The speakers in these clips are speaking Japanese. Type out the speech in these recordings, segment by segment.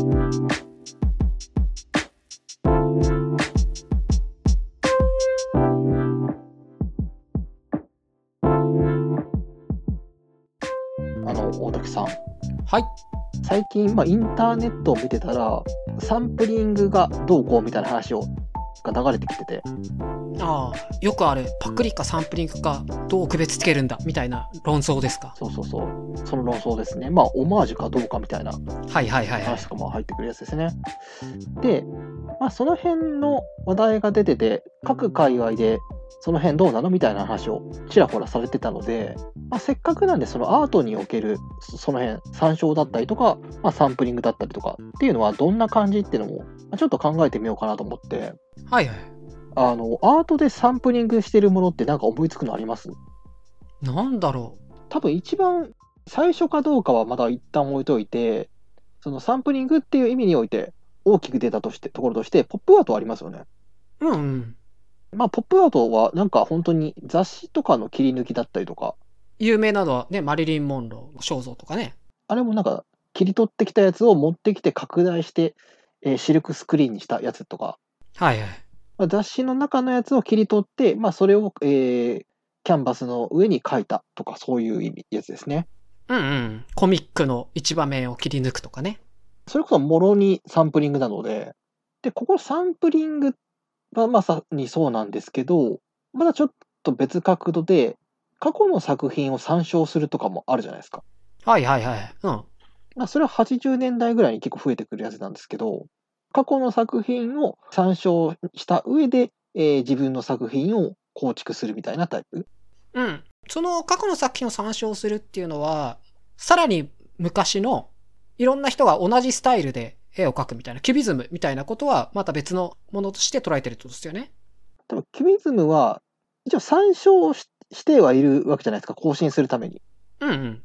あの、大竹さん。はい。最近、まあ、インターネットを見てたら、サンプリングがどうこうみたいな話をが流れてきてて、ああ、よくある、パクリかサンプリングか、どう区別つけるんだ、みたいな論争ですか？そうそうそう、その論争ですね。まあ、オマージュかどうかみたいなはいはいはいはい話。とかも入ってくるやつですね。で、まあ、その辺の話題が出てて、各界隈でその辺どうなのみたいな話をちらほらされてたので、まあ、せっかくなんでそのアートにおけるそその辺参照だったりとか、まあ、サンプリングだったりとかっていうのはどんな感じっていうのもまあちょっと考えてみようかなと思ってはいはい。あのアートでサンプリングしてるものってなんか思いつくのあります？なんだろ多分一番最初かどうかはまだ一旦置いといてそのサンプリングっていう意味において大きく出たとしてところとしてポップアートありますよね。う。うんうん。まあポップアートはなんか本当に雑誌とかの切り抜きだったりとか有名なのはね、マリリン・モンローの肖像とかね。あれもなんか切り取ってきたやつを持ってきて拡大して、えーシルクスクリーンにしたやつとか、はいはい。まあ、雑誌の中のやつを切り取って、まあ、それを、えーキャンバスの上に書いたとかそういう意味やつですね。うんうん。コミックの一場面を切り抜くとかね。それこそもろにサンプリングなので、で、ここサンプリングはまさにそうなんですけど、まだちょっと別角度で、過去の作品を参照するとかもあるじゃないですか。はいはいはい。うん。まあ、それは80年代ぐらいに結構増えてくるやつなんですけど、過去の作品を参照した上で、えー自分の作品を構築するみたいなタイプ？うん。その過去の作品を参照するっていうのは、さらに昔のいろんな人が同じスタイルで絵を描くみたいな、キュビズムみたいなことはまた別のものとして捉えてるってことですよね。多分キュビズムは、一応参照ししてはいるわけじゃないですか、更新するために。うんうん。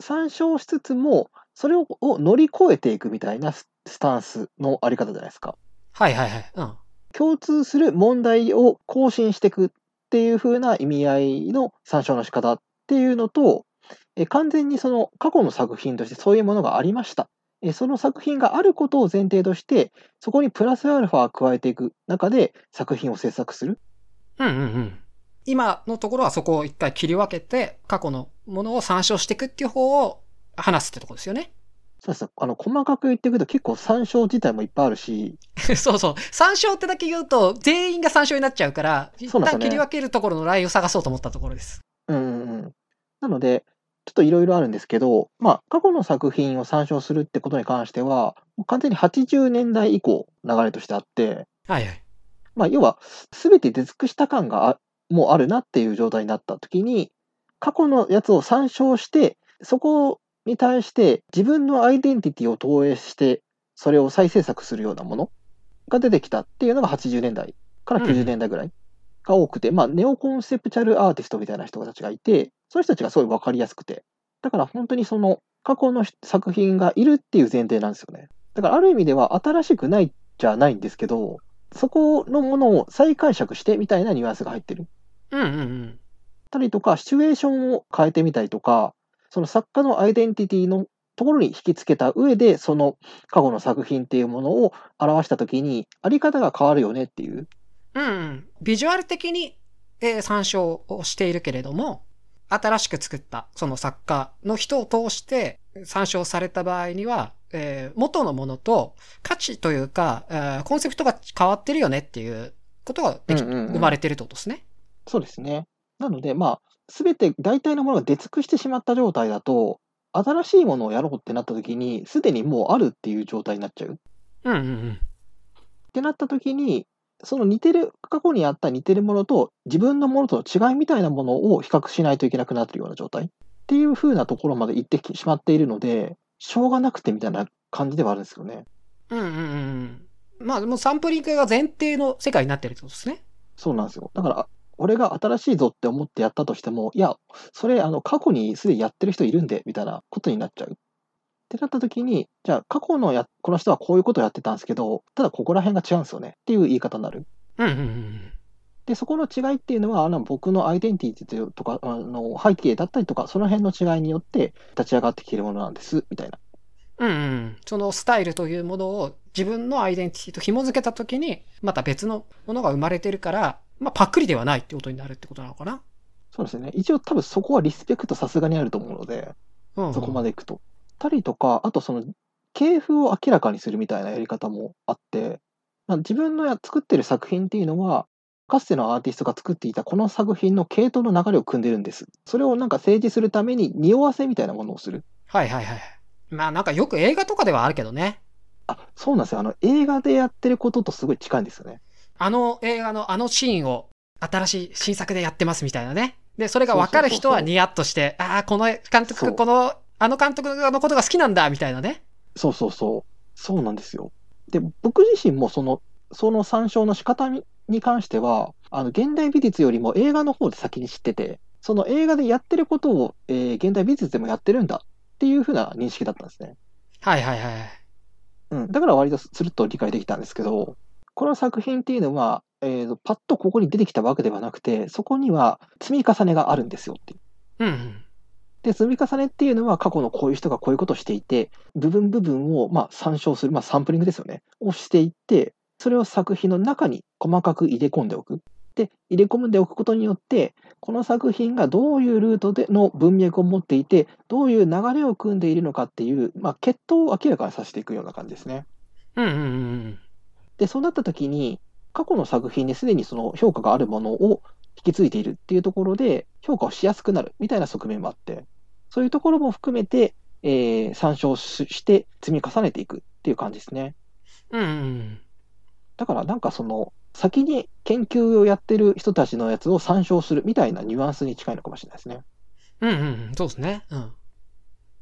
参照しつつも、それをを乗り越えていくみたいなススタンスのあり方じゃないですか。はいはいはい。うん。共通する問題を更新していくっていう風な意味合いの参照の仕方っていうのと、え完全にその過去の作品としてそういうものがありました。えその作品があることを前提として、そこにプラスアルファを加えていく中で作品を制作する。うんうんうん。今のところはそこを一回切り分けて、過去のものを参照していくっていう方を話すってとこですよね。そうですあの細かく言っていくと結構参照自体もいっぱいあるし、そうそう。参照ってだけ言うと、全員が参照になっちゃうから、一旦切り分けるところのラインを探そうと思ったところです。うんうんうん。なので、ちょっといろいろあるんですけど、まあ、過去の作品を参照するってことに関しては、完全に80年代以降流れとしてあって、はいはい。まあ、要は、すべて出尽くした感があもうあるなっていう状態になったときに、過去のやつを参照して、そこに対して自分のアイデンティティを投影して、それを再制作するようなものが出てきたっていうのが80年代から90年代ぐらいが多くて、まあ、ネオコンセプチャルアーティストみたいな人たちがいて、その人たちがすごい分かりやすくて、だから本当にその過去の作品がいるっていう前提なんですよね。だからある意味では新しくないじゃないんですけど、そこのものを再解釈してみたいなニュアンスが入ってる。うんうんうん。たりとか、シチュエーションを変えてみたりとか、その作家のアイデンティティのところに引き付けた上で、その過去の作品っていうものを表したときに、あり方が変わるよねっていう。うんうん。ビジュアル的に、えー参照をしているけれども、新しく作ったその作家の人を通して参照された場合には、えー元のものと価値というか、えーコンセプトが変わってるよねっていうことができうんうんうん生まれてるってことですね。そうですね。なので、まあ、すべて大体のものが出尽くしてしまった状態だと、新しいものをやろうってなったときに、すでにもうあるっていう状態になっちゃう。うんうんうん。ってなった時に、その似てる、過去にあった似てるものと自分のものとの違いみたいなものを比較しないといけなくなっているような状態っていう風なところまで行ってしまっているので、しょうがなくてみたいな感じではあるんですよね。うんうんうん。まあ、もうサンプリングが前提の世界になってるってことですね。そうなんですよ。だから、俺が新しいぞって思ってやったとしても、いや、それ、あの、過去にすでにやってる人いるんで、みたいなことになっちゃう。ってなった時に、じゃあ、過去のや、この人はこういうことをやってたんですけど、ただここら辺が違うんですよねっていう言い方になる。うんうんうん。で、そこの違いっていうのは、あの僕のアイデンティティとか、あの背景だったりとか、その辺の違いによって立ち上がってきているものなんです、みたいな。うんうん。そのスタイルというものを自分のアイデンティティと紐付けたときに、また別のものが生まれてるから、まあパクリではないってことになるってことなのかな？そうですね。一応多分そこはリスペクトさすがにあると思うので、うん、うん。そこまでいくと。たりとか、あとその、系譜を明らかにするみたいなやり方もあって、まあ、自分のや作ってる作品っていうのは、かつてのアーティストが作っていたこの作品の系統の流れを組んでるんです。それをなんか政治するために匂わせみたいなものをする。はいはいはい。まあなんかよく映画とかではあるけどね。あ、そうなんですよ。あの、映画でやってることとすごい近いんですよね。あの映画のあのシーンを新しい新作でやってますみたいなね。で、それが分かる人はニヤッとして、ああ、この監督、この、あの監督のことが好きなんだみたいなね。そうそうそう。そうなんですよ。で、僕自身もその、その参照の仕方にに関しては、あの、現代美術よりも映画の方で先に知ってて、その映画でやってることを、えー現代美術でもやってるんだっていう風な認識だったんですね。はいはいはい。うん。だから割とスルッと理解できたんですけど、この作品っていうのは、えーとパッとここに出てきたわけではなくて、そこには積み重ねがあるんですよっていう。うんうん。で、積み重ねっていうのは過去のこういう人がこういうことをしていて、部分部分をまあ参照する、まあサンプリングですよね。をしていって、それを作品の中に細かく入れ込んでおく。で、入れ込んでおくことによって、この作品がどういうルートでの文脈を持っていて、どういう流れを組んでいるのかっていう、まあ、血統を明らかにさせていくような感じですね。うんうんうんで、そうなった時に、過去の作品にすでにその評価があるものを引き継いでいるっていうところで、評価をしやすくなるみたいな側面もあって、そういうところも含めて、えー参照しして積み重ねていくっていう感じですね。うん。うんうんだからなんかその、先に研究をやってる人たちのやつを参照するみたいなニュアンスに近いのかもしれないですね。っうん。うん。そうですね。うん。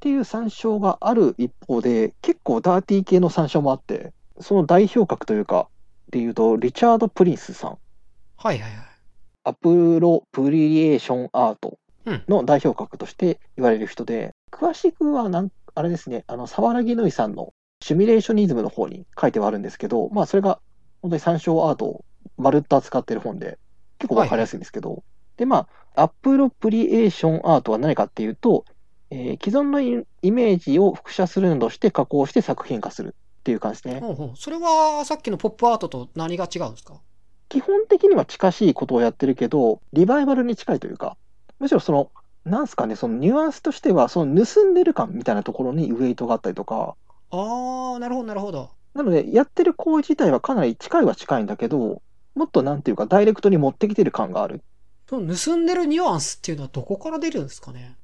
ていう参照がある一方で、結構ダーティー系の参照もあって、その代表格というか、でいうと、リチャード・プリンスさん。はいはいはい。アプロプリエーションアートうんの代表格として言われる人で、詳しくはなん、あれですね、あの、沢良ぬいさんのシミュレーショニズムの方に書いてはあるんですけど、まあ、それが本当に参照アートをまるっと扱ってる本で、結構わかりやすいんですけど、で、まあ、アプロプリエーションアートは何かっていうと、えー既存のイイメージを複写するなどして加工して作品化するっていう感じね。ほうほうそれはさっきのポップアートと何が違うんですか？基本的には近しいことをやってるけど、リバイバルに近いというか、むしろその、なんすかね、そのニュアンスとしては、その盗んでる感みたいなところにウェイトがあったりとか、ああ、なるほどなるほど。なので、やってる行為自体はかなり近いは近いんだけど、もっとなんていうか、ダイレクトに持ってきてる感がある。その盗んでるニュアンスっていうのはどこから出るんですかね？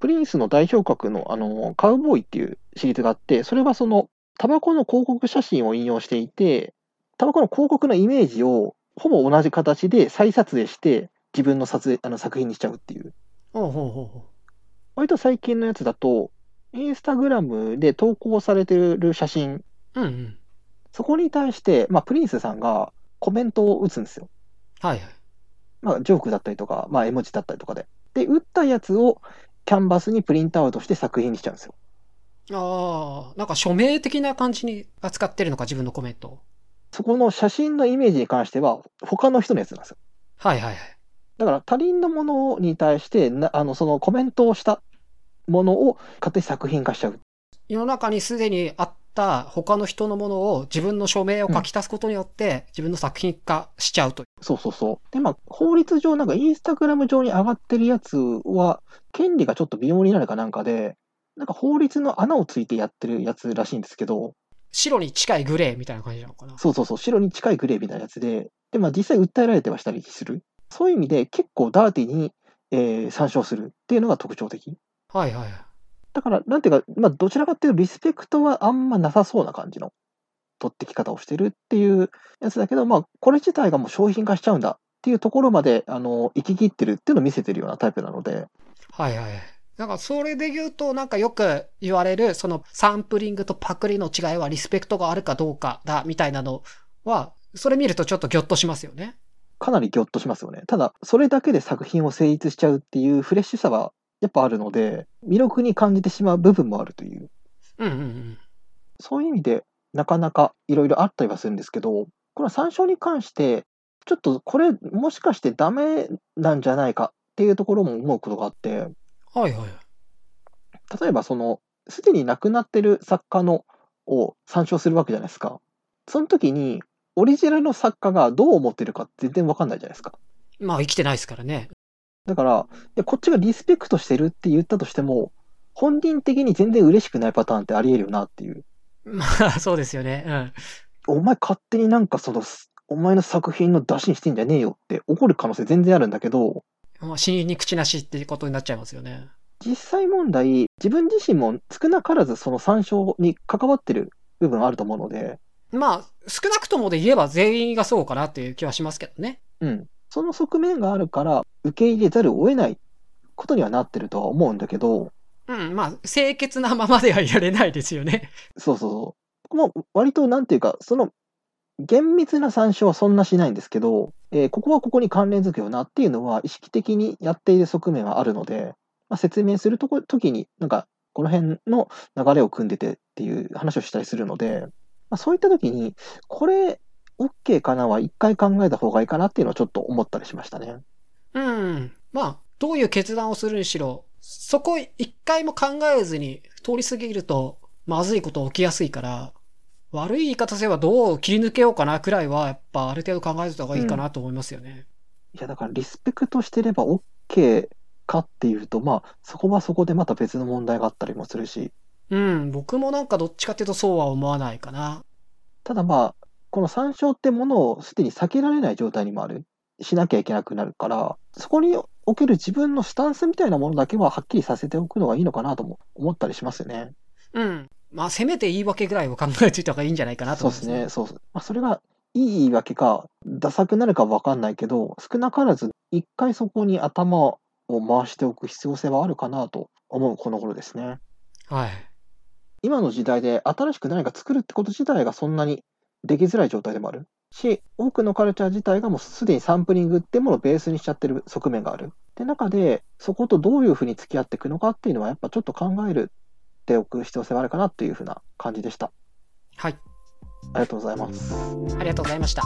プリンスの代表格の、あの、カウボーイっていうシリーズがあって、それはその、タバコの広告写真を引用していて、タバコの広告のイメージをほぼ同じ形で再撮影して、自分の撮影あの作品にしちゃうっていう。ほうほうほうほ割と最近のやつだと、インスタグラムで投稿されてる写真、う。うんうん。そこに対して、まあ、プリンスさんがコメントを打つんですよ。はいはい。まあ、ジョークだったりとか、まあ、絵文字だったりとかで。で、打ったやつをキャンバスにプリントアウトして作品にしちゃうんですよ。ああ、なんか署名的な感じに扱ってるのか、自分のコメントを。そこの写真のイメージに関しては、他の人のやつなんですよ。はいはいはい。だから、他人のものに対してな、あの、そのコメントをしたものを勝手に作品化しちゃう。世の中にすでにあった他の人のものを自分の署名を書き足すことによって、自分の作品化しちゃうと。そうそうそう。で、まあ、法律上、なんかインスタグラム上に上がってるやつは、権利がちょっと微妙になるかなんかで、なんか法律の穴をついてやってるやつらしいんですけど、白に近いグレーみたいな感じなのかな。そうそうそう、白に近いグレーみたいなやつで、で、まあ実際訴えられてはしたりする。そういう意味で結構ダーティーに、えー参照するっていうのが特徴的。はいはいはい。だから、なんていうか、まあどちらかっていうとリスペクトはあんまなさそうな感じの取ってき方をしてるっていうやつだけど、まあこれ自体がもう商品化しちゃうんだっていうところまで、あの、行き切ってるっていうのを見せてるようなタイプなので、はいはいはい。なんかそれで言うと、なんかよく言われる、そのサンプリングとパクリの違いはリスペクトがあるかどうかだ、みたいなのは、それ見るとちょっとギョッとしますよね。かなりギョッとしますよね。ただ、それだけで作品を成立しちゃうっていうフレッシュさはやっぱあるので、魅力に感じてしまう部分もあるという。うんうんうん。そういう意味で、なかなかいろいろあったりはするんですけど、この参照に関して、ちょっとこれ、もしかしてダメなんじゃないかっていうところも思うことがあって、はいはい。例えばその、すでに亡くなってる作家のを参照するわけじゃないですか。その時に、オリジナルの作家がどう思ってるか全然わかんないじゃないですか。まあ生きてないですからね。だから、いやこっちがリスペクトしてるって言ったとしても、本人的に全然嬉しくないパターンってあり得るよなっていう。まあそうですよね。お前勝手になんかその、お前の作品の出しにしてんじゃねえよって怒る可能性全然あるんだけど、うん。まあ死に口なしっていうことになっちゃいますよね。実際問題、自分自身も少なからずその参照に関わってる部分あると思うので、まあ少なくともで言えば全員がそうかなっていう気はしますけどね。うん。その側面があるから、受け入れざるを得ないことにはなってるとは思うんだけど、うん、まあ清潔なままではいられないですよね。そうそうそう。もう割となんていうか、その厳密な参照はそんなしないんですけど、えーここはここに関連づくよなっていうのは意識的にやっている側面はあるので、まあ、説明するとこ時に、なんかこの辺の流れを組んでてっていう話をしたりするので、まあ、そういった時に、これ OK かなは一回考えた方がいいかなっていうのはちょっと思ったりしましたね。うん。まあ、どういう決断をするにしろ、そこ一回も考えずに通り過ぎると、まずいこと起きやすいから、悪い言い方すればどう切り抜けようかなくらいは、やっぱある程度考えた方がいいかなと思いますよね。いや、だからリスペクトしてれば OK かっていうと、まあ、そこはそこでまた別の問題があったりもするし、うん、僕もなんかどっちかっていうとそうは思わないかな。ただまあ、この参照ってものをすでに避けられない状態にもある。しなきゃいけなくなるから、そこにおける自分のスタンスみたいなものだけははっきりさせておくのがいいのかなとも思ったりしますよね。うん。まあ、せめて言い訳ぐらいを考えておいた方がいいんじゃないかなと思いますそうですね。そうそう。まあ、それがいい言い訳か、ダサくなるかわかんないけど、少なからず一回そこに頭を回しておく必要性はあるかなと思うこの頃ですね。はい。今の時代で新しく何か作るってこと自体がそんなにできづらい状態でもあるし、多くのカルチャー自体がもうすでにサンプリングってものをベースにしちゃってる側面がある。って中で、そことどういうふうに付き合っていくのかっていうのはやっぱちょっと考えるっておく必要性はあるかなっていうふうな感じでした。はい。ありがとうございます。ありがとうございました。